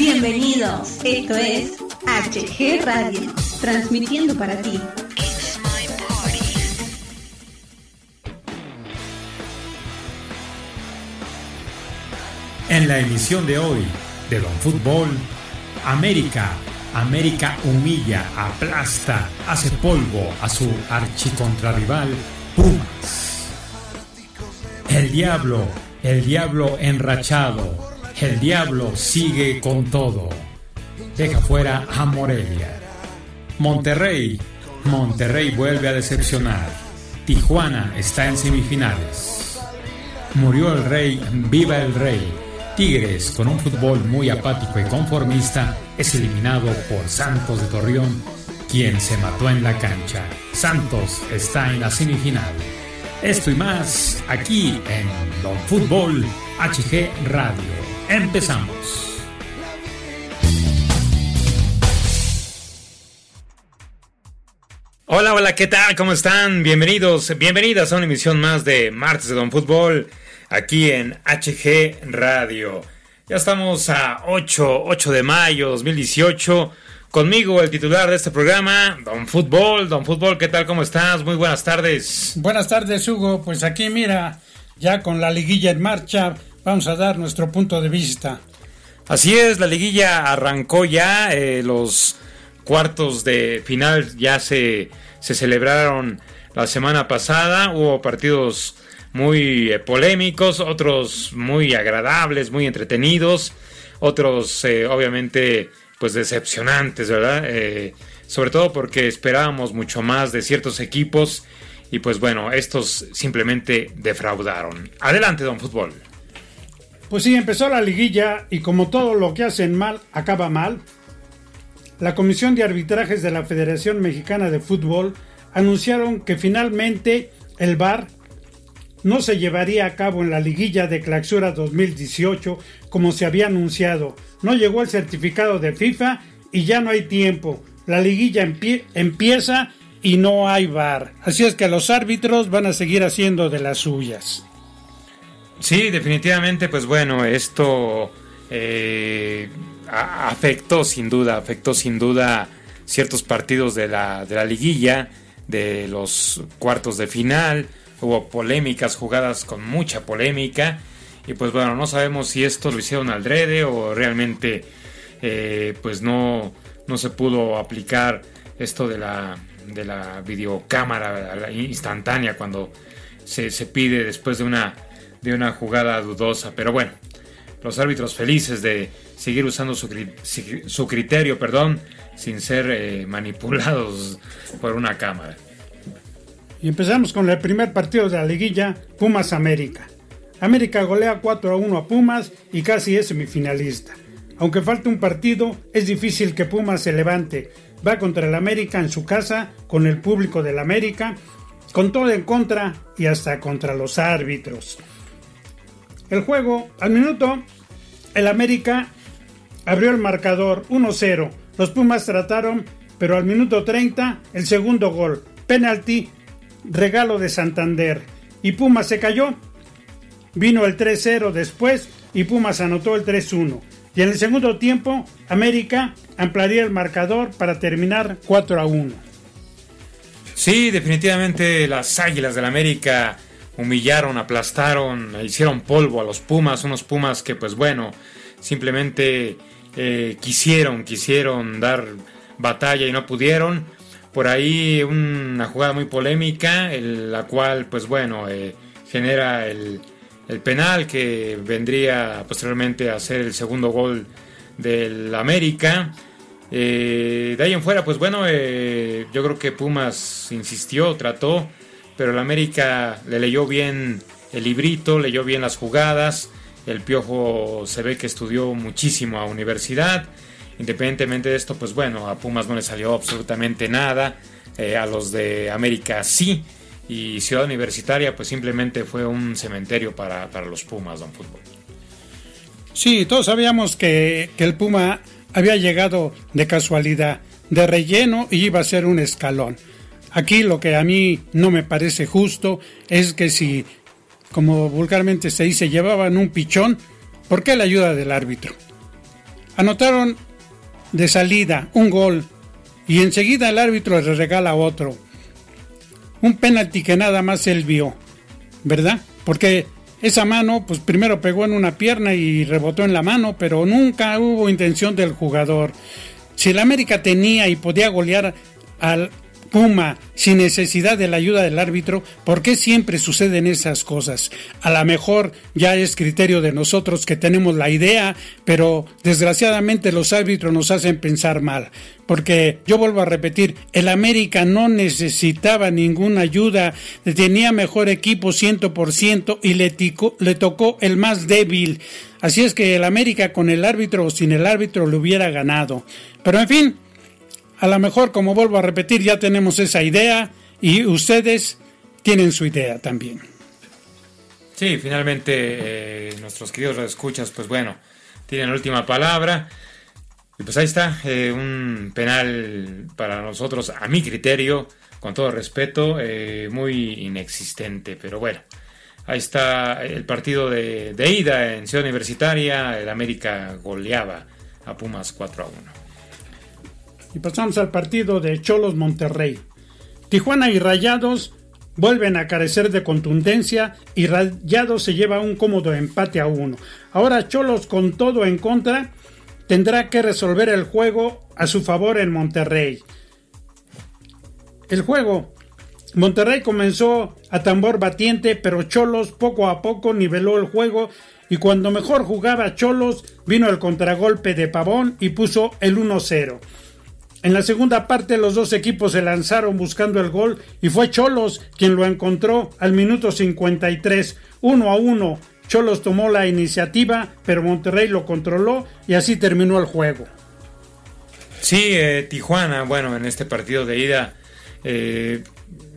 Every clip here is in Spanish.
Bienvenidos, esto es HG Radio, transmitiendo para ti. En la emisión de hoy de Don Fútbol, América. América humilla, aplasta, hace polvo a su archicontrarrival Pumas. El diablo, el diablo enrachado, el diablo sigue con todo. Deja fuera a Morelia. Monterrey, Monterrey vuelve a decepcionar. Tijuana está en semifinales. Murió el rey, viva el rey. Tigres, con un fútbol muy apático y conformista, es eliminado por Santos de Torreón, quien se mató en la cancha. Santos está en la semifinal. Esto y más aquí en Don Fútbol HG Radio. Empezamos. Hola, hola, ¿qué tal? ¿Cómo están? Bienvenidos, bienvenidas a una emisión más de Martes de Don Fútbol aquí en HG Radio. Ya estamos a 8, 8 de mayo 2018. Conmigo el titular de este programa, Don Fútbol. Don Fútbol, ¿qué tal? ¿Cómo estás? Muy buenas tardes. Buenas tardes, Hugo. Pues aquí mira, ya con la liguilla en marcha, vamos a dar nuestro punto de vista. Así es, la liguilla arrancó ya, eh, los cuartos de final ya se, se celebraron la semana pasada, hubo partidos muy eh, polémicos, otros muy agradables, muy entretenidos, otros eh, obviamente pues decepcionantes, ¿verdad? Sobre todo porque esperábamos mucho más de ciertos equipos y pues bueno, estos simplemente defraudaron. Adelante, don Fútbol. Pues sí, empezó la liguilla y como todo lo que hacen mal acaba mal, la Comisión de Arbitrajes de la Federación Mexicana de Fútbol anunciaron que finalmente el VAR no se llevaría a cabo en la liguilla de clausura 2018 como se había anunciado. No llegó el certificado de FIFA y ya no hay tiempo. La liguilla empieza y no hay VAR. Así es que los árbitros van a seguir haciendo de las suyas. Sí, definitivamente, pues bueno, esto eh, afectó sin duda, afectó sin duda ciertos partidos de la, de la liguilla, de los cuartos de final hubo polémicas, jugadas con mucha polémica. Y pues bueno, no sabemos si esto lo hicieron al drede o realmente eh, pues no, no se pudo aplicar esto de la, de la videocámara instantánea cuando se, pide después de una, de una jugada dudosa. Pero bueno, los árbitros felices de seguir usando su, su criterio, perdón, sin ser eh, manipulados por una cámara. Y empezamos con el primer partido de la liguilla, Pumas América. América golea 4 a 1 a Pumas y casi es semifinalista. Aunque falta un partido, es difícil que Pumas se levante. Va contra el América en su casa, con el público del América, con todo en contra y hasta contra los árbitros. El juego, al minuto, el América abrió el marcador 1-0. Los Pumas trataron, pero al minuto 30, el segundo gol, penalti regalo de Santander. Y Pumas se cayó. Vino el 3-0 después y Pumas anotó el 3-1. Y en el segundo tiempo, América ampliaría el marcador para terminar 4 1. Sí, definitivamente las Águilas del América humillaron, aplastaron, hicieron polvo a los Pumas, unos Pumas que pues bueno, simplemente eh, quisieron, quisieron dar batalla y no pudieron por ahí una jugada muy polémica, la cual, pues bueno, eh, genera el, penal que vendría posteriormente a ser el segundo gol del América. Eh, de ahí en fuera, pues bueno, yo creo que Pumas insistió, trató, pero el América le leyó bien el librito, leyó bien las jugadas. El Piojo se ve que estudió muchísimo a universidad Independientemente de esto, pues bueno, a Pumas no le salió absolutamente nada, eh, a los de América sí, y Ciudad Universitaria pues simplemente fue un cementerio para, los Pumas, don Fútbol. Sí, todos sabíamos que, que el Puma había llegado de casualidad, de relleno y iba a ser un escalón. Aquí lo que a mí no me parece justo es que si, como vulgarmente se dice, llevaban un pichón, ¿por qué la ayuda del árbitro? Anotaron de salida un gol y enseguida el árbitro le regala otro. Un penalti que nada más él vio, ¿verdad? Porque esa mano, pues primero pegó en una pierna y rebotó en la mano, pero nunca hubo intención del jugador. Si el América tenía y podía golear al Puma sin necesidad de la ayuda del árbitro, ¿por qué siempre suceden esas cosas? A lo mejor ya es criterio de nosotros que tenemos la idea, pero desgraciadamente los árbitros nos hacen pensar mal. Porque yo vuelvo a repetir, el América no necesitaba ninguna ayuda, tenía mejor equipo 100% y le, le tocó el más débil. Así es que el América con el árbitro o sin el árbitro le hubiera ganado. Pero en fin, a lo mejor, como vuelvo a repetir, ya tenemos esa idea y ustedes tienen su idea también. Sí, finalmente eh, nuestros queridos escuchas, pues bueno, tienen la última palabra. Y pues ahí está, eh, un penal para nosotros, a mi criterio, con todo respeto, eh, muy inexistente. Pero bueno, ahí está el partido de, de ida en Ciudad Universitaria. El América goleaba a Pumas 4 a 1. Y pasamos al partido de Cholos Monterrey. Tijuana y Rayados vuelven a carecer de contundencia y Rayados se lleva un cómodo empate a uno. Ahora Cholos con todo en contra tendrá que resolver el juego a su favor en Monterrey. El juego. Monterrey comenzó a tambor batiente, pero Cholos poco a poco niveló el juego y cuando mejor jugaba Cholos vino el contragolpe de Pavón y puso el 1-0. En la segunda parte los dos equipos se lanzaron buscando el gol y fue Cholos quien lo encontró al minuto 53, 1 a 1. Cholos tomó la iniciativa, pero Monterrey lo controló y así terminó el juego. Sí, eh, Tijuana, bueno, en este partido de ida, eh,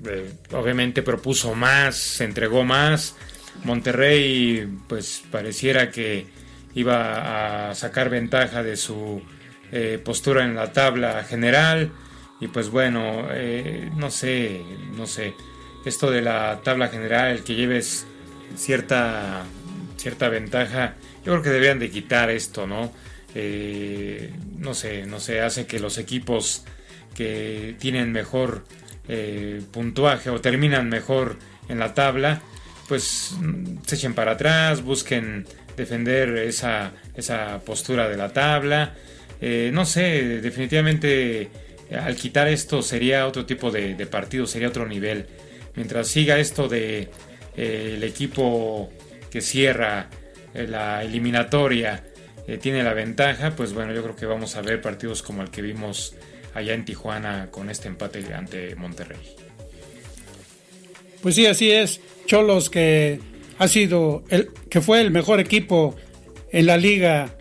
eh, obviamente propuso más, se entregó más. Monterrey, pues pareciera que iba a sacar ventaja de su eh, postura en la tabla general. Y pues bueno, eh, no sé, no sé. Esto de la tabla general, que lleves cierta, cierta ventaja, yo creo que deberían de quitar esto, ¿no? Eh, no sé, no sé, hace que los equipos que tienen mejor puntuaje o terminan mejor en la tabla, pues se echen para atrás, busquen defender esa, esa postura de la tabla eh, no sé, definitivamente al quitar esto sería otro tipo de, partido, sería otro nivel. Mientras siga esto de eh, el equipo que cierra eh, la eliminatoria tiene la ventaja, pues bueno, yo creo que vamos a ver partidos como el que vimos allá en Tijuana con este empate ante Monterrey. Pues sí, así es. Cholos que ha sido el que fue el mejor equipo en la liga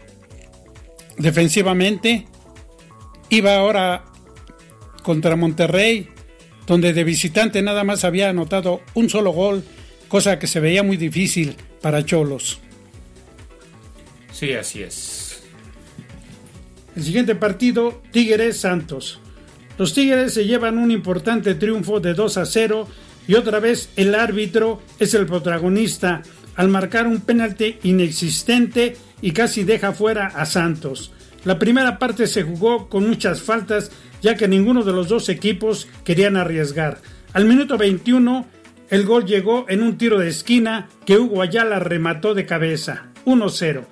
defensivamente. Iba ahora contra Monterrey, donde de visitante nada más había anotado un solo gol, cosa que se veía muy difícil para Cholos. Sí, así es. El siguiente partido, Tigres Santos. Los Tigres se llevan un importante triunfo de 2 a 0 y otra vez el árbitro es el protagonista al marcar un penalti inexistente y casi deja fuera a Santos. La primera parte se jugó con muchas faltas ya que ninguno de los dos equipos querían arriesgar. Al minuto 21 el gol llegó en un tiro de esquina que Hugo Ayala remató de cabeza, 1-0.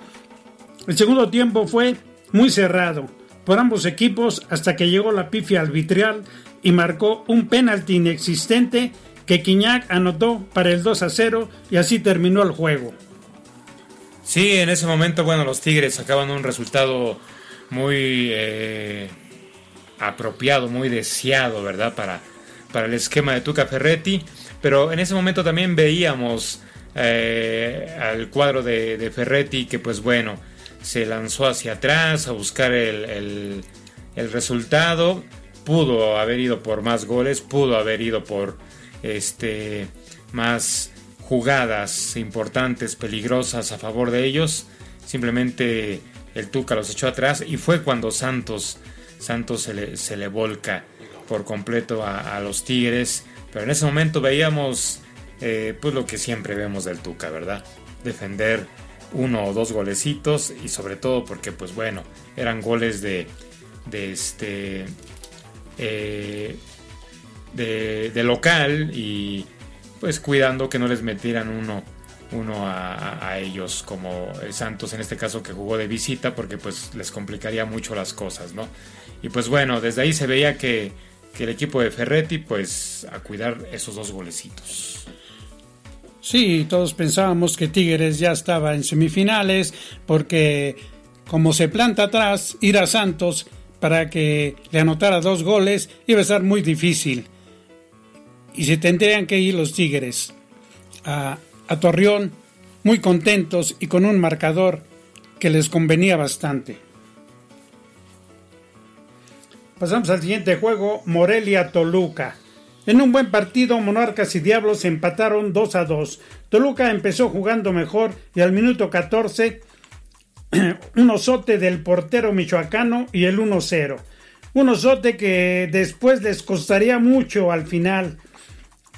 El segundo tiempo fue muy cerrado por ambos equipos hasta que llegó la pifia arbitrial y marcó un penalti inexistente que Quiñac anotó para el 2 0 y así terminó el juego. Sí, en ese momento, bueno, los Tigres sacaban un resultado muy eh, apropiado, muy deseado, ¿verdad? Para, para el esquema de Tuca Ferretti. Pero en ese momento también veíamos eh, al cuadro de, Ferretti que, pues bueno, se lanzó hacia atrás a buscar el, el resultado. Pudo haber ido por más goles, pudo haber ido por este más jugadas importantes, peligrosas a favor de ellos. Simplemente el Tuca los echó atrás y fue cuando Santos, Santos se le, volca por completo a, los Tigres. Pero en ese momento veíamos eh, pues lo que siempre vemos del Tuca, ¿verdad? Defender uno o dos golecitos y sobre todo porque pues bueno, eran goles de, de este eh, de, local y pues cuidando que no les metieran uno uno a, ellos como Santos en este caso que jugó de visita porque pues les complicaría mucho las cosas no y pues bueno desde ahí se veía que, que el equipo de Ferretti pues a cuidar esos dos golecitos Sí, todos pensábamos que Tigres ya estaba en semifinales porque como se planta atrás, ir a Santos para que le anotara dos goles iba a ser muy difícil. Y se tendrían que ir los Tigres a, Torreón muy contentos y con un marcador que les convenía bastante. Pasamos al siguiente juego, Morelia-Toluca. En un buen partido, Monarcas y Diablos empataron 2 a 2. Toluca empezó jugando mejor y al minuto 14 un osote del portero michoacano y el 1-0. Un osote que después les costaría mucho al final.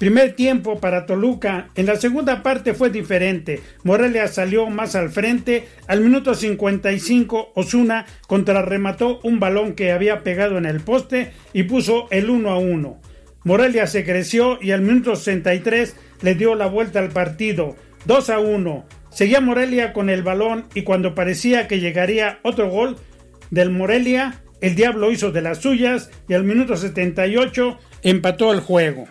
Primer tiempo para Toluca. En la segunda parte fue diferente. Morelia salió más al frente. Al minuto 55, Osuna contrarremató un balón que había pegado en el poste y puso el 1 a 1. Morelia se creció y al minuto 63 le dio la vuelta al partido. 2 a 1. Seguía Morelia con el balón y cuando parecía que llegaría otro gol del Morelia, el Diablo hizo de las suyas y al minuto 78 empató el juego.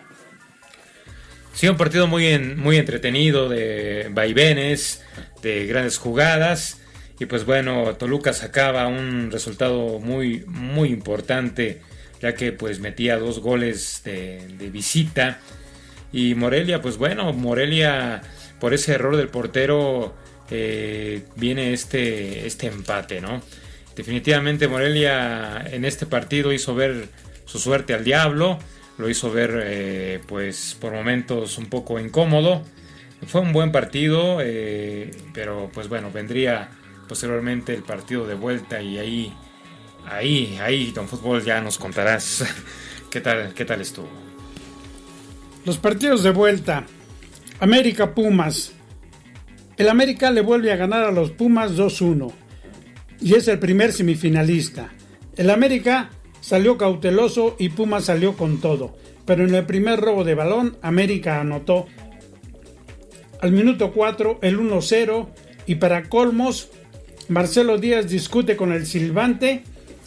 Sí, un partido muy, muy entretenido de vaivenes, de grandes jugadas. Y pues bueno, Toluca sacaba un resultado muy, muy importante ya que pues metía dos goles de, visita. Y Morelia, pues bueno, Morelia por ese error del portero eh, viene este, este empate, ¿no? Definitivamente Morelia en este partido hizo ver su suerte al diablo, lo hizo ver eh, pues por momentos un poco incómodo. Fue un buen partido, eh, pero pues bueno, vendría posteriormente el partido de vuelta y ahí Ahí, ahí, Don Fútbol, ya nos contarás qué tal, qué tal estuvo. Los partidos de vuelta. América Pumas. El América le vuelve a ganar a los Pumas 2-1 y es el primer semifinalista. El América salió cauteloso y Pumas salió con todo, pero en el primer robo de balón América anotó al minuto 4 el 1-0 y para colmos Marcelo Díaz discute con el silbante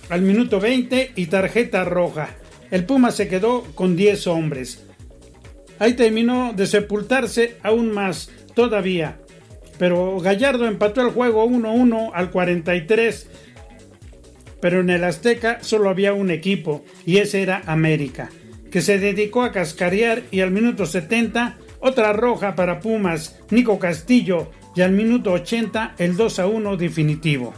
al minuto 20 y tarjeta roja. El Puma se quedó con 10 hombres. Ahí terminó de sepultarse aún más todavía. Pero Gallardo empató el juego 1-1 al 43. Pero en el Azteca solo había un equipo y ese era América, que se dedicó a cascarear y al minuto 70 otra roja para Pumas, Nico Castillo, y al minuto 80 el 2 1 definitivo.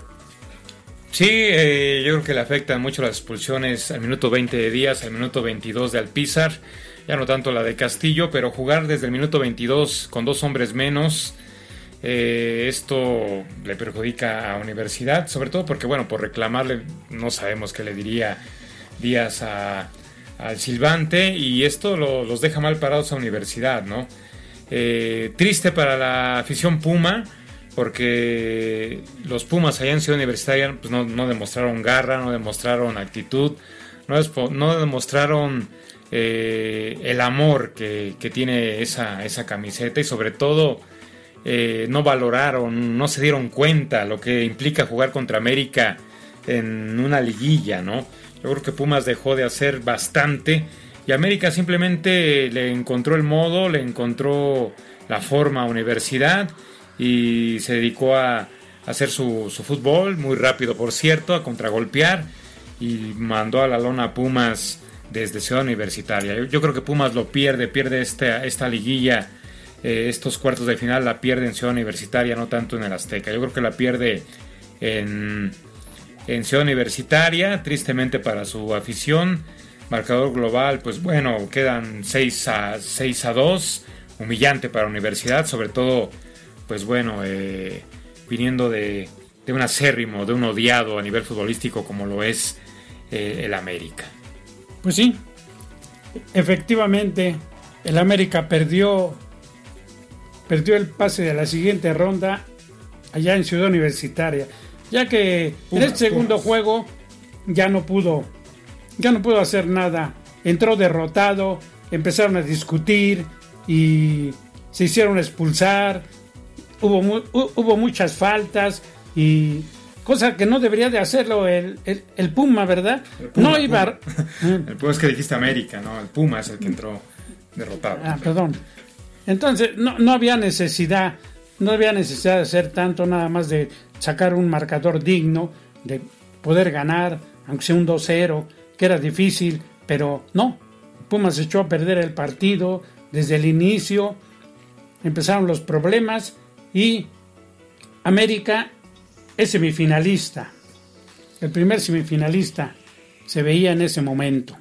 Sí, eh, yo creo que le afectan mucho las expulsiones al minuto 20 de Díaz, al minuto 22 de Alpizar, ya no tanto la de Castillo, pero jugar desde el minuto 22 con dos hombres menos, eh, esto le perjudica a Universidad, sobre todo porque, bueno, por reclamarle, no sabemos qué le diría Díaz al Silvante, y esto los deja mal parados a Universidad, ¿no? Eh, triste para la afición Puma porque los Pumas allá en Ciudad Universitaria pues no, demostraron garra, no demostraron actitud, no, demostraron eh, el amor que, tiene esa, esa, camiseta y sobre todo eh, no valoraron, no se dieron cuenta lo que implica jugar contra América en una liguilla, ¿no? Yo creo que Pumas dejó de hacer bastante y América simplemente le encontró el modo, le encontró la forma a Universidad y se dedicó a hacer su, fútbol, muy rápido por cierto, a contragolpear y mandó a la lona Pumas desde Ciudad Universitaria. Yo, creo que Pumas lo pierde, pierde esta liguilla, eh, estos cuartos de final la pierde en Ciudad Universitaria, no tanto en el Azteca. Yo creo que la pierde en, Ciudad Universitaria, tristemente para su afición. Marcador global, pues bueno, quedan 6 a, 6 a 2, humillante para la universidad, sobre todo pues bueno, eh, viniendo de, un acérrimo, de un odiado a nivel futbolístico como lo es eh, el América. Pues sí, efectivamente, el América perdió, perdió el pase de la siguiente ronda allá en Ciudad Universitaria, ya que en este segundo juego ya no pudo, ya no pudo hacer nada. Entró derrotado, empezaron a discutir y se hicieron expulsar. Hubo, hubo muchas faltas y cosa que no debería de hacerlo el, el, Puma, ¿verdad? no iba. el Puma es que dijiste América, ¿no? El Puma es el que entró derrotado. Ah, perdón. Entonces, no, no había necesidad, no había necesidad de hacer tanto, nada más de sacar un marcador digno, de poder ganar, aunque sea un 2-0, que era difícil, pero no. Pumas echó a perder el partido desde el inicio, empezaron los problemas y América es semifinalista. El primer semifinalista se veía en ese momento.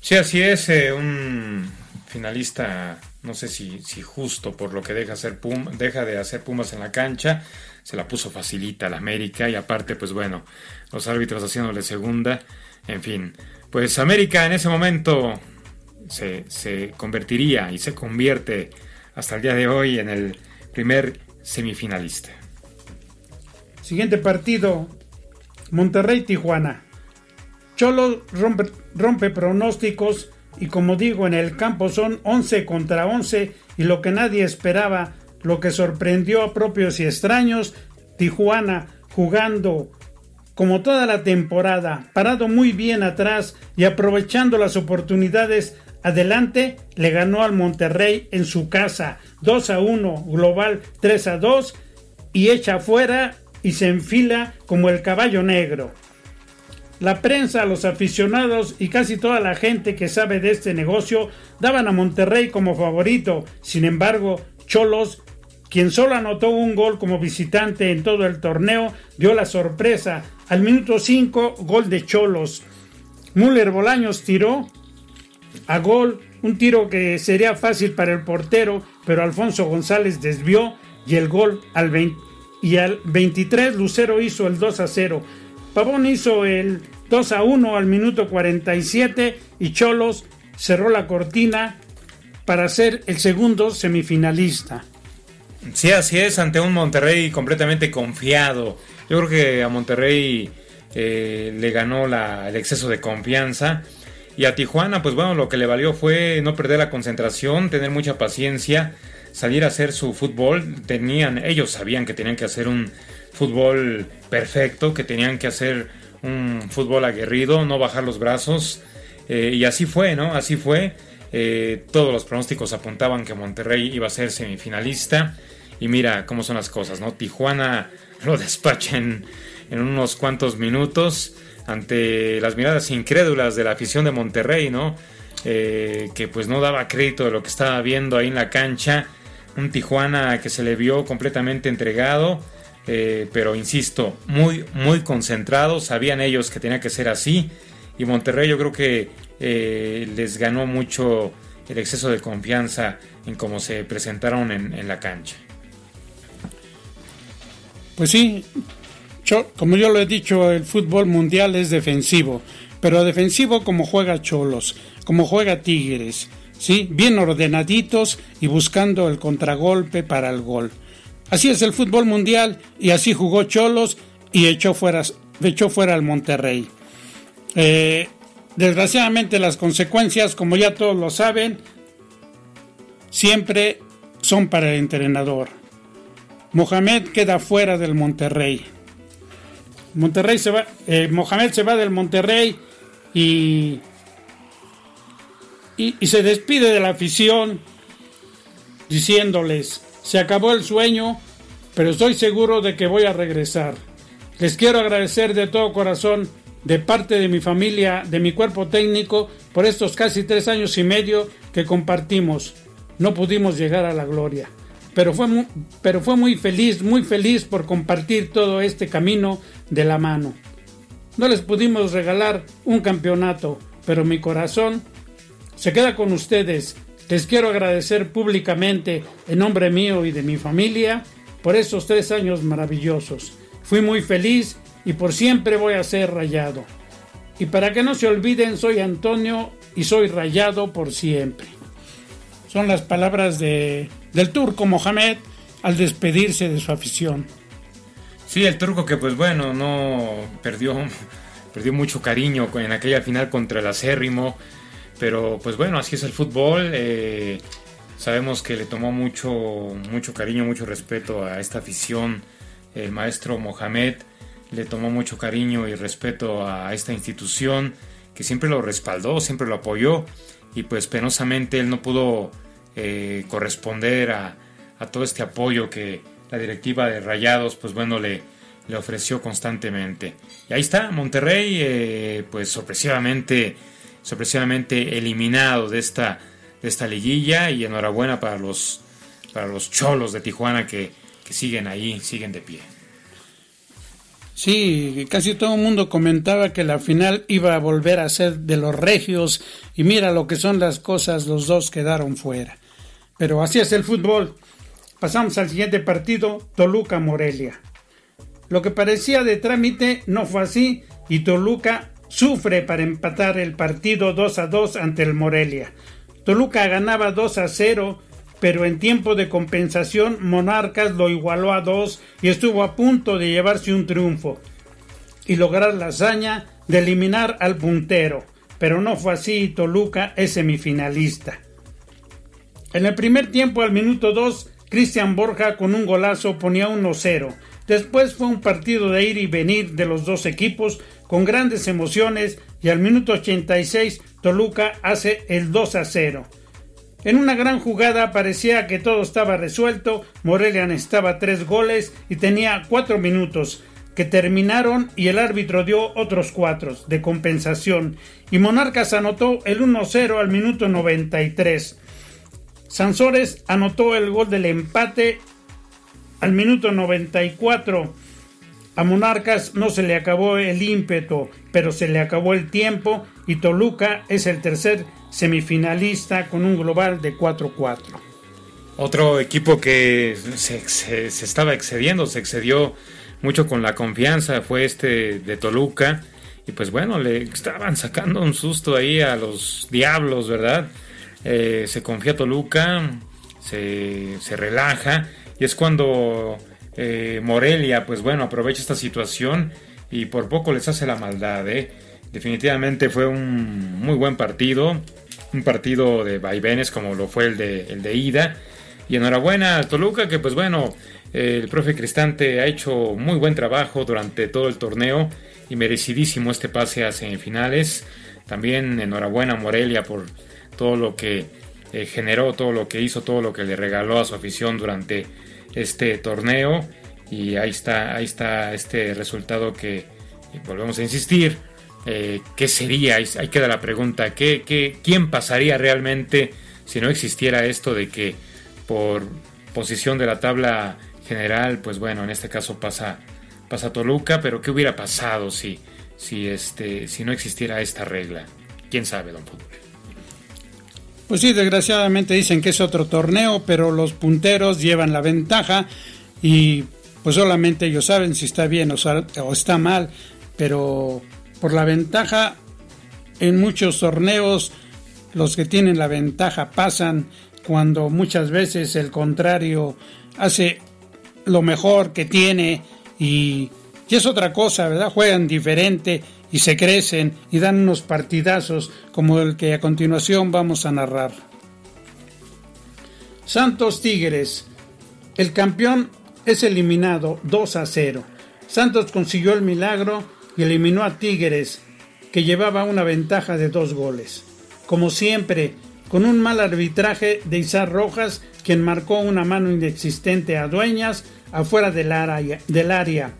Sí, así es, eh, un finalista no sé si, si justo por lo que deja, hacer deja de hacer Pumas en la cancha, se la puso facilita la América y aparte, pues bueno, los árbitros haciéndole segunda, en fin, pues América en ese momento se, se convertiría y se convierte hasta el día de hoy en el primer semifinalista. Siguiente partido, Monterrey-Tijuana. Cholo rompe pronósticos y como digo, en el campo son 11 contra 11 y lo que nadie esperaba, lo que sorprendió a propios y extraños, Tijuana jugando como toda la temporada, parado muy bien atrás y aprovechando las oportunidades adelante, le ganó al Monterrey en su casa 2 a 1, global 3 a 2 y echa fuera y se enfila como el caballo negro. La prensa, los aficionados y casi toda la gente que sabe de este negocio daban a Monterrey como favorito. Sin embargo, Cholos, quien solo anotó un gol como visitante en todo el torneo, dio la sorpresa. Al minuto 5, gol de Cholos. Müller Bolaños tiró a gol, un tiro que sería fácil para el portero, pero Alfonso González desvió y el gol al y al 23 Lucero hizo el 2 a 0. Pavón hizo el 2 a 1 al minuto 47 y Cholos cerró la cortina para ser el segundo semifinalista. Sí, así es, ante un Monterrey completamente confiado. Yo creo que a Monterrey eh, le ganó el exceso de confianza. Y a Tijuana, pues bueno, lo que le valió fue no perder la concentración, tener mucha paciencia, salir a hacer su fútbol. Tenían, ellos sabían que tenían que hacer un fútbol perfecto, que tenían que hacer un fútbol aguerrido, no bajar los brazos. Eh, y así fue, ¿no? Así fue. Eh, todos los pronósticos apuntaban que Monterrey iba a ser semifinalista. Y mira cómo son las cosas, ¿no? Tijuana lo despacha en, unos cuantos minutos ante las miradas incrédulas de la afición de Monterrey, ¿no? Eh, que pues no daba crédito de lo que estaba viendo ahí en la cancha. Un Tijuana que se le vio completamente entregado eh, pero insisto, muy, muy concentrados, sabían ellos que tenía que ser así y Monterrey yo creo que eh, les ganó mucho el exceso de confianza en cómo se presentaron en, la cancha. Pues sí, como yo lo he dicho, el fútbol mundial es defensivo, pero defensivo como juega Cholos, como juega Tigres, ¿sí? bien ordenaditos y buscando el contragolpe para el gol. Así es el fútbol mundial y así jugó Cholos y echó fuera, echó fuera al Monterrey. Eh, desgraciadamente las consecuencias, como ya todos lo saben, siempre son para el entrenador. Mohamed queda fuera del Monterrey. Monterrey se va, eh, Mohamed se va del Monterrey y, y se despide de la afición diciéndoles se acabó el sueño, pero estoy seguro de que voy a regresar. Les quiero agradecer de todo corazón, de parte de mi familia, de mi cuerpo técnico, por estos casi tres años y medio que compartimos. No pudimos llegar a la gloria, pero fue, muy, pero fue muy feliz, muy feliz por compartir todo este camino de la mano. No les pudimos regalar un campeonato, pero mi corazón se queda con ustedes les quiero agradecer públicamente en nombre mío y de mi familia por estos tres años maravillosos. Fui muy feliz y por siempre voy a ser rayado. Y para que no se olviden, soy Antonio y soy rayado por siempre. Son las palabras de, del turco Mohamed al despedirse de su afición. Sí, el turco que pues bueno, no perdió, perdió mucho cariño en aquella final contra el acérrimo, pero pues bueno, así es el fútbol. Eh, sabemos que le tomó mucho, mucho cariño, mucho respeto a esta afición. El maestro Mohamed le tomó mucho cariño y respeto a esta institución que siempre lo respaldó, siempre lo apoyó y pues penosamente él no pudo eh, corresponder a, todo este apoyo que la directiva de Rayados pues bueno le, le ofreció constantemente. Y ahí está, Monterrey eh, pues sorpresivamente, sorpresivamente eliminado de esta, de esta liguilla y enhorabuena para los, para los cholos de Tijuana que, que siguen ahí, siguen de pie. Sí, casi todo el mundo comentaba que la final iba a volver a ser de los regios y mira lo que son las cosas, los dos quedaron fuera. Pero así es el fútbol. Pasamos al siguiente partido, Toluca-Morelia. Lo que parecía de trámite no fue así y Toluca sufre para empatar el partido 2 a 2 ante el Morelia. Toluca ganaba 2 a 0 pero en tiempo de compensación Monarcas lo igualó a dos y estuvo a punto de llevarse un triunfo y lograr la hazaña de eliminar al puntero, pero no fue así y Toluca es semifinalista. En el primer tiempo al minuto 2, Cristian Borja con un golazo ponía 1-0. Después fue un partido de ir y venir de los dos equipos con grandes emociones y al minuto 86 Toluca hace el 2 0. En una gran jugada parecía que todo estaba resuelto, Morelia necesitaba tres goles y tenía cuatro minutos que terminaron y el árbitro dio otros cuatro de compensación y Monarcas anotó el 1-0 al minuto 93. Sansores anotó el gol del empate al minuto 94. A Monarcas no se le acabó el ímpetu, pero se le acabó el tiempo y Toluca es el tercer semifinalista con un global de 4-4. Otro equipo que se, estaba excediendo, se excedió mucho con la confianza, fue este de Toluca. Y pues bueno, le estaban sacando un susto ahí a los diablos, ¿verdad? Eh, se confía Toluca, se, relaja. Y es cuando eh, Morelia, pues bueno, aprovecha esta situación y por poco les hace la maldad, ¿eh? Definitivamente fue un muy buen partido un partido de vaivenes como lo fue el de, el de ida. Y enhorabuena a Toluca, que pues bueno, el profe Cristante ha hecho muy buen trabajo durante todo el torneo y merecidísimo este pase a semifinales. También enhorabuena a Morelia por todo lo que eh, generó, todo lo que hizo, todo lo que le regaló a su afición durante este torneo. Y ahí está, ahí está este resultado que volvemos a insistir, eh, ¿qué sería? Ahí queda la pregunta, ¿qué, qué, quién pasaría realmente si no existiera esto de que por posición de la tabla general, pues bueno, en este caso pasa, pasa Toluca, pero ¿qué hubiera pasado si, si, este, si no existiera esta regla? ¿Quién sabe, don Fútbol? Pues sí, desgraciadamente dicen que es otro torneo, pero los punteros llevan la ventaja y pues solamente ellos saben si está bien o está mal, pero por la ventaja en muchos torneos los que tienen la ventaja pasan cuando muchas veces el contrario hace lo mejor que tiene y, es otra cosa, ¿verdad? Juegan diferente y se crecen y dan unos partidazos como el que a continuación vamos a narrar. Santos Tigres. El campeón es eliminado 2 a 0. Santos consiguió el milagro y eliminó a Tigres, que llevaba una ventaja de dos goles. Como siempre, con un mal arbitraje de Izar Rojas, quien marcó una mano inexistente a Dueñas afuera del área, del área.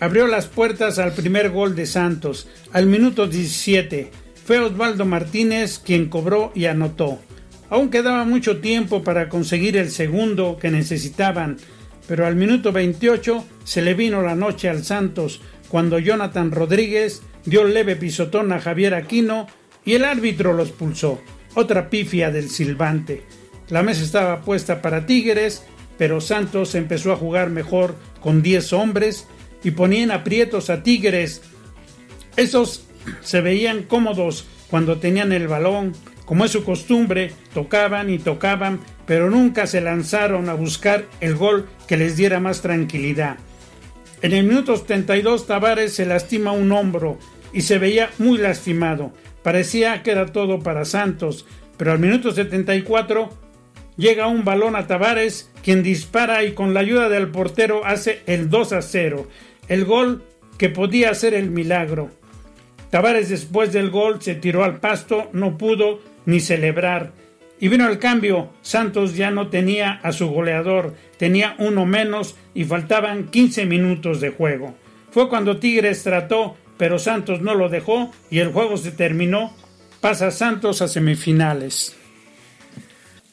Abrió las puertas al primer gol de Santos. Al minuto 17 fue Osvaldo Martínez quien cobró y anotó. Aún quedaba mucho tiempo para conseguir el segundo que necesitaban, pero al minuto 28 se le vino la noche al Santos cuando Jonathan Rodríguez dio leve pisotón a Javier Aquino y el árbitro los pulsó. Otra pifia del silbante. La mesa estaba puesta para Tigres, pero Santos empezó a jugar mejor con 10 hombres y ponían aprietos a Tigres. Esos se veían cómodos cuando tenían el balón, Como es su costumbre, tocaban y tocaban, pero nunca se lanzaron a buscar el gol que les diera más tranquilidad. En el minuto 72 Tavares se lastima un hombro y se veía muy lastimado. Parecía que era todo para Santos, pero al minuto 74 llega un balón a Tavares, quien dispara y con la ayuda del portero hace el 2 a 0, el gol que podía ser el milagro. Tavares después del gol se tiró al pasto, no pudo ni celebrar. Y vino el cambio. Santos ya no tenía a su goleador, tenía uno menos y faltaban 15 minutos de juego. Fue cuando Tigres trató, pero Santos no lo dejó y el juego se terminó. Pasa Santos a semifinales.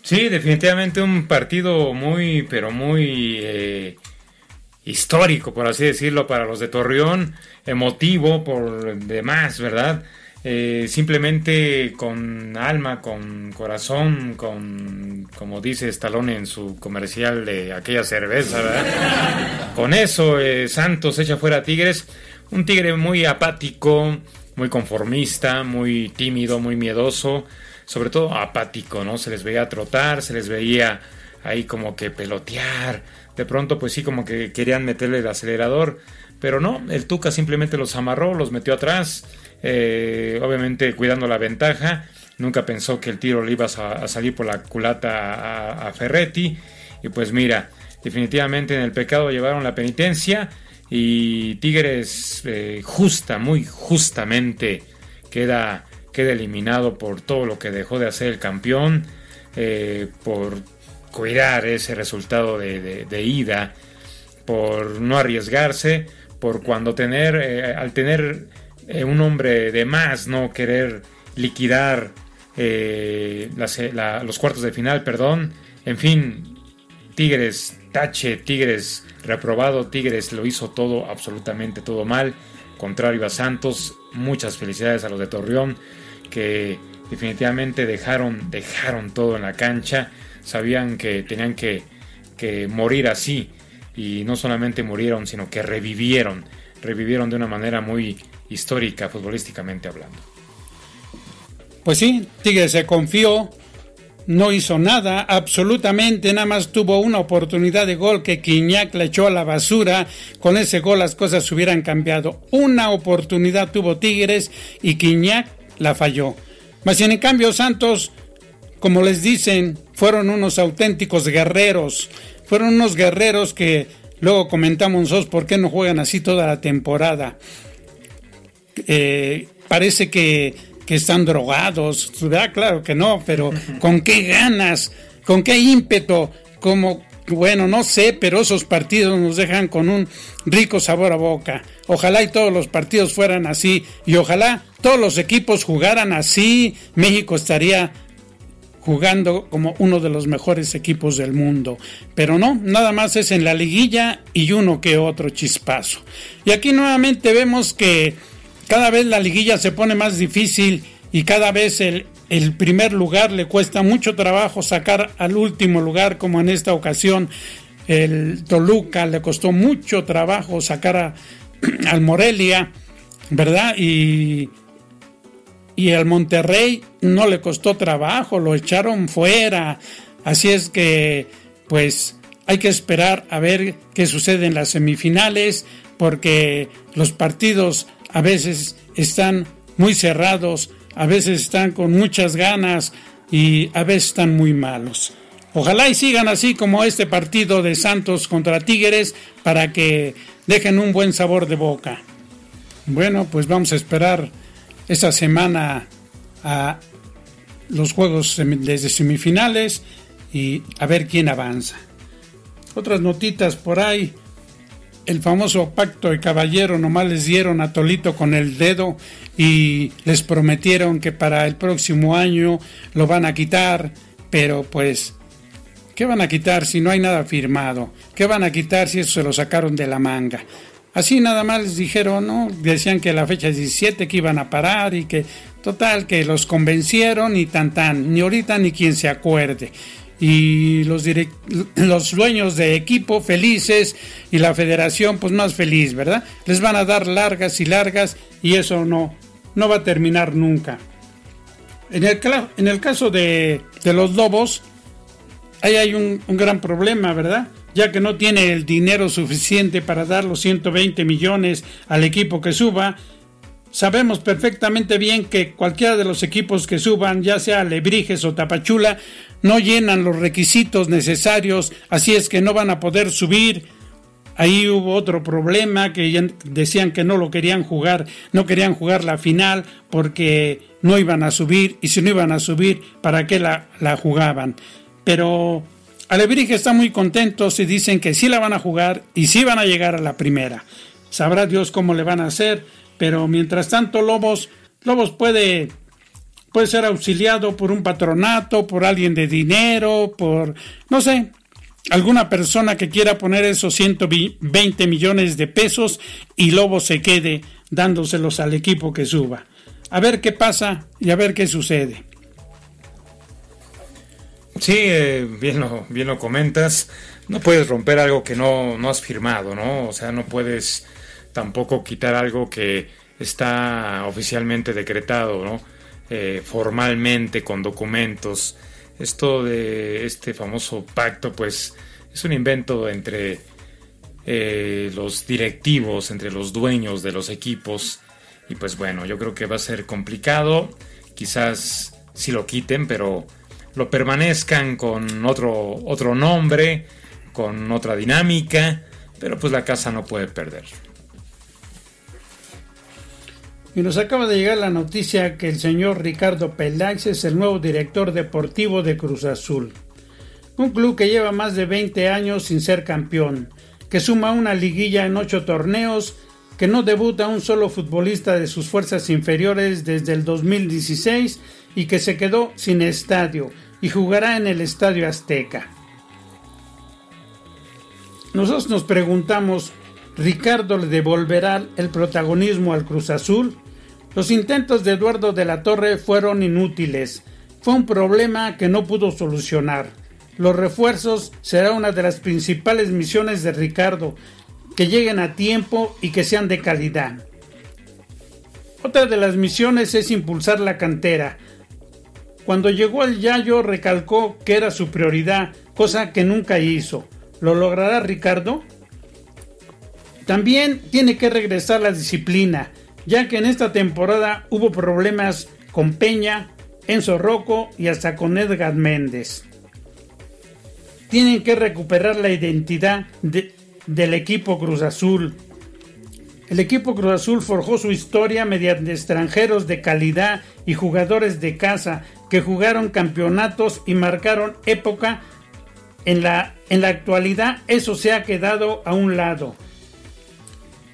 Sí, definitivamente un partido muy, pero muy eh, histórico, por así decirlo, para los de Torreón, emotivo por demás, ¿verdad? Eh, simplemente con alma, con corazón, con, como dice Stallone en su comercial de aquella cerveza, ¿verdad? Con eso, eh, Santos echa fuera a Tigres, un tigre muy apático, muy conformista, muy tímido, muy miedoso, sobre todo apático, ¿no? Se les veía trotar, se les veía ahí como que pelotear, de pronto pues sí como que querían meterle el acelerador, pero no, el Tuca simplemente los amarró, los metió atrás, eh, obviamente cuidando la ventaja. Nunca pensó que el tiro le iba a, salir por la culata a, Ferretti. Y pues mira, definitivamente en el pecado llevaron la penitencia. Y Tigres eh, justa, muy justamente queda, queda eliminado por todo lo que dejó de hacer el campeón. Eh, por cuidar ese resultado de, ida, por no arriesgarse, por cuando tener, al tener eh, un hombre de más, no querer liquidar eh, los cuartos de final, perdón. En fin, Tigres, tache, Tigres reprobado, Tigres lo hizo todo, absolutamente todo mal. Contrario a Santos, muchas felicidades a los de Torreón que definitivamente dejaron, dejaron todo en la cancha. Sabían que tenían que, que morir así y no solamente murieron, sino que revivieron, revivieron de una manera muy, histórica futbolísticamente hablando. Pues sí, Tigres se confió, no hizo nada, absolutamente, nada más tuvo una oportunidad de gol que Quiñac le echó a la basura. Con ese gol las cosas hubieran cambiado. Una oportunidad tuvo Tigres y Quiñac la falló. Más bien, en cambio, Santos, como les dicen, fueron unos auténticos guerreros. Fueron unos guerreros que luego comentamos nosotros por qué no juegan así toda la temporada. Eh, parece que, están drogados, Claro que no, pero con qué ganas, con qué ímpetu, como, bueno, no sé, pero esos partidos nos dejan con un rico sabor a boca. Ojalá y todos los partidos fueran así y ojalá todos los equipos jugaran así. México estaría jugando como uno de los mejores equipos del mundo. Pero no, nada más es en la liguilla y uno que otro chispazo. Y aquí nuevamente vemos que cada vez la liguilla se pone más difícil y cada vez el, primer lugar le cuesta mucho trabajo sacar al último lugar, como en esta ocasión el Toluca le costó mucho trabajo sacar a, al Morelia, ¿verdad? Y, y al Monterrey no le costó trabajo, lo echaron fuera. Así es que, pues, hay que esperar a ver qué sucede en las semifinales, porque los partidos a veces están muy cerrados, a veces están con muchas ganas y a veces están muy malos. Ojalá y sigan así como este partido de Santos contra Tigres para que dejen un buen sabor de boca. Bueno, pues vamos a esperar esta semana a los juegos desde semifinales y a ver quién avanza. Otras notitas por ahí el famoso pacto de caballero nomás les dieron a Tolito con el dedo y les prometieron que para el próximo año lo van a quitar, pero pues, ¿qué van a quitar si no hay nada firmado? ¿Qué van a quitar si eso se lo sacaron de la manga? Así nada más les dijeron, ¿no? Decían que la fecha es 17, que iban a parar y que total, que los convencieron y tan tan, ni ahorita ni quien se acuerde y los, los dueños de equipo felices y la federación pues más feliz, ¿verdad? Les van a dar largas y largas y eso no, no va a terminar nunca. En el, en el caso de, los Lobos, ahí hay un, gran problema, ¿verdad? Ya que no tiene el dinero suficiente para dar los 120 millones al equipo que suba. Sabemos perfectamente bien que cualquiera de los equipos que suban, ya sea Lebrijes o Tapachula, no llenan los requisitos necesarios, así es que no van a poder subir Ahí hubo otro problema que decían que no lo querían jugar, no querían jugar la final porque no iban a subir y si no iban a subir, ¿para qué la, la jugaban? Pero Alebrije está muy contento y dicen que sí la van a jugar y sí van a llegar a la primera. Sabrá Dios cómo le van a hacer, pero mientras tanto Lobos, Lobos puede puede ser auxiliado por un patronato, por alguien de dinero, por no sé, alguna persona que quiera poner esos 120 millones de pesos y Lobo se quede dándoselos al equipo que suba. A ver qué pasa y a ver qué sucede. Sí, eh, bien, lo, bien lo comentas. No puedes romper algo que no, no has firmado, ¿no? O sea, no puedes tampoco quitar algo que está oficialmente decretado, ¿no? Eh, formalmente, con documentos. Esto de este famoso pacto, pues es un invento entre eh, los directivos, entre los dueños de los equipos. Y pues bueno, yo creo que va a ser complicado. Quizás si lo quiten, pero lo permanezcan con otro, otro nombre, con otra dinámica. Pero pues la casa no puede perder. Y nos acaba de llegar la noticia que el señor Ricardo Peláez es el nuevo director deportivo de Cruz Azul. Un club que lleva más de 20 años sin ser campeón, que suma una liguilla en ocho torneos, que no debuta un solo futbolista de sus fuerzas inferiores desde el 2016 y que se quedó sin estadio y jugará en el Estadio Azteca. Nosotros nos preguntamos, ¿Ricardo le devolverá el protagonismo al Cruz Azul? Los intentos de Eduardo de la Torre fueron inútiles. Fue un problema que no pudo solucionar. Los refuerzos será una de las principales misiones de Ricardo, que lleguen a tiempo y que sean de calidad. Otra de las misiones es impulsar la cantera. Cuando llegó el Yayo recalcó que era su prioridad, cosa que nunca hizo. ¿Lo logrará Ricardo? También tiene que regresar la disciplina ya que en esta temporada hubo problemas con Peña, Enzo Rocco y hasta con Edgar Méndez. Tienen que recuperar la identidad del equipo Cruz Azul. El equipo Cruz Azul forjó su historia mediante extranjeros de calidad y jugadores de casa que jugaron campeonatos y marcaron época. En la, en la actualidad eso se ha quedado a un lado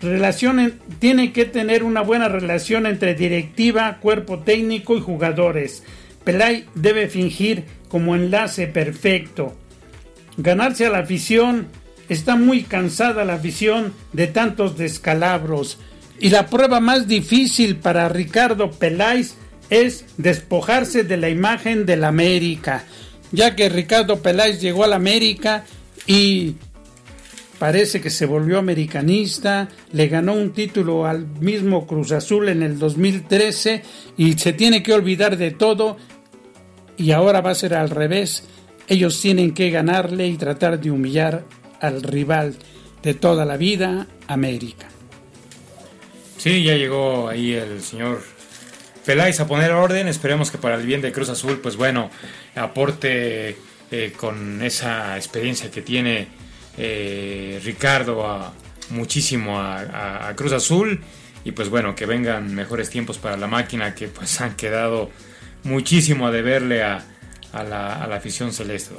Relación tiene que tener una buena relación entre directiva, cuerpo técnico y jugadores. Pelay debe fingir como enlace perfecto. Ganarse a la afición. Está muy cansada la afición de tantos descalabros. Y la prueba más difícil para Ricardo Peláez es despojarse de la imagen del América, ya que Ricardo Peláez llegó al América y parece que se volvió americanista, le ganó un título al mismo Cruz Azul en el 2013 y se tiene que olvidar de todo y ahora va a ser al revés. Ellos tienen que ganarle y tratar de humillar al rival de toda la vida, América. Sí, ya llegó ahí el señor Peláez a poner orden. Esperemos que para el bien de Cruz Azul, pues bueno, aporte eh, con esa experiencia que tiene eh, Ricardo a, muchísimo a, Cruz Azul y pues bueno, que vengan mejores tiempos para la máquina que pues han quedado muchísimo a deberle a, la, afición celeste.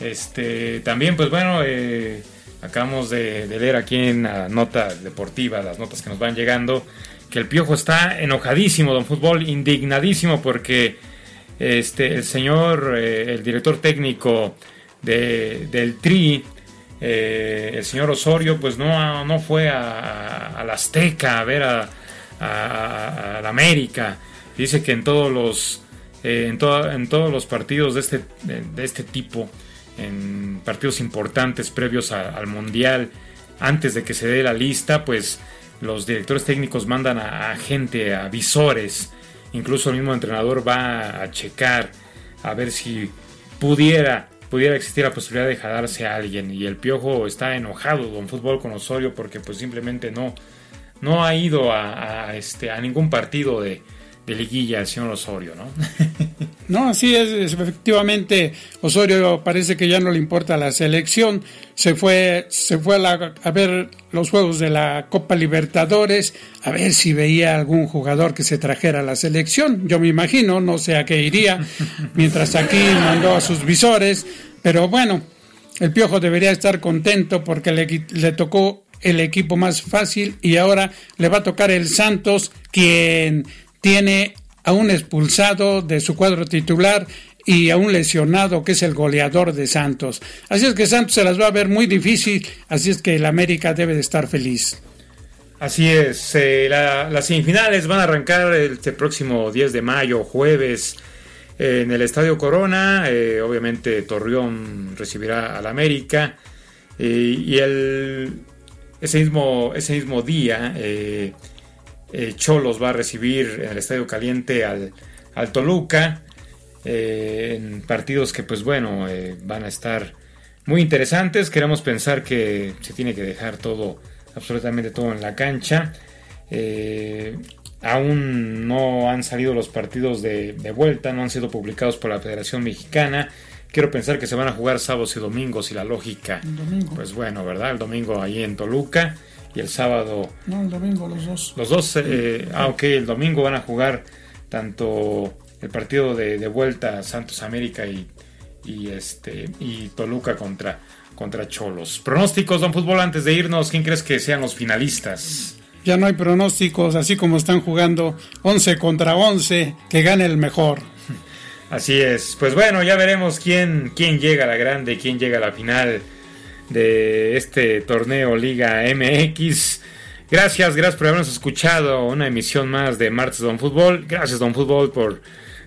Este, también pues bueno, eh, acabamos de, leer aquí en la nota deportiva, las notas que nos van llegando, que el Piojo está enojadísimo, don Fútbol, indignadísimo porque este, el señor, eh, el director técnico del Tri, eh, el señor Osorio, pues no, no fue a, la Azteca a ver a, la América. Dice que en todos los, eh, en, en, todos los partidos de este, de, este tipo, en partidos importantes previos al Mundial, antes de que se dé la lista, pues los directores técnicos mandan a, gente, a visores, incluso el mismo entrenador va a checar a ver si pudiera pudiera existir la posibilidad de jalarse a alguien. Y el Piojo está enojado don fútbol con Osorio porque pues simplemente no no ha ido a, este a ningún partido de, de liguilla el señor Osorio, ¿no? no, así es, efectivamente Osorio parece que ya no le importa la selección, se fue, se fue a, a, ver los juegos de la Copa Libertadores, a ver si veía algún jugador que se trajera a la selección, yo me imagino, no sé a qué iría, mientras aquí mandó a sus visores, pero bueno, el Piojo debería estar contento porque le, le tocó el equipo más fácil y ahora le va a tocar el Santos, quien tiene a un expulsado de su cuadro titular y a un lesionado que es el goleador de Santos. Así es que Santos se las va a ver muy difícil, así es que el América debe de estar feliz. Así es, eh, las semifinales van a arrancar este próximo 10 de mayo, jueves, en el Estadio Corona. Eh, obviamente Torreón recibirá al América eh, y el, ese, mismo, ese mismo día eh, Cholos va a recibir en el Estadio Caliente al, Toluca. Eh, en partidos que pues bueno eh, van a estar muy interesantes. Queremos pensar que se tiene que dejar todo, absolutamente todo en la cancha. aún no han salido los partidos de, de, vuelta, no han sido publicados por la Federación Mexicana. Quiero pensar que se van a jugar sábados y domingos y la lógica, pues bueno, ¿verdad? El domingo ahí en Toluca y el sábado. No, el domingo los dos. Los dos, eh, ah, ok, el domingo van a jugar tanto el partido de, vuelta Santos América y, y, este, y Toluca contra, contra Cholos. Pronósticos, don Fútbol, antes de irnos, ¿quién crees que sean los finalistas? Ya no hay pronósticos, así como están jugando 11 contra 11, que gane el mejor. Así es, pues bueno, ya veremos quién, quién llega a la grande, quién llega a la final de este torneo Liga MX. Gracias, gracias por habernos escuchado una emisión más de Martes Don Fútbol. Gracias Don Fútbol por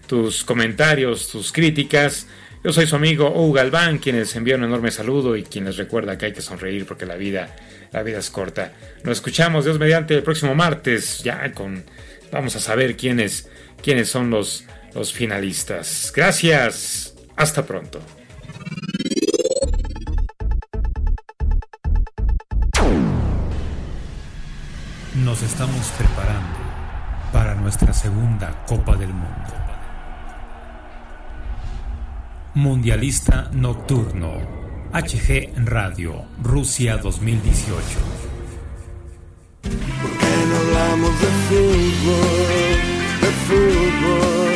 tus comentarios, tus críticas. Yo soy su amigo Hugo Galván, quien les envía un enorme saludo y quien les recuerda que hay que sonreír porque la vida, la vida es corta. Nos escuchamos Dios mediante el próximo martes, ya con vamos a saber quiénes, quiénes son los, los finalistas. Gracias, hasta pronto. Nos estamos preparando para nuestra segunda Copa del Mundo. Mundialista Nocturno, HG Radio, Rusia 2018. ¿Por qué no hablamos de fútbol? De fútbol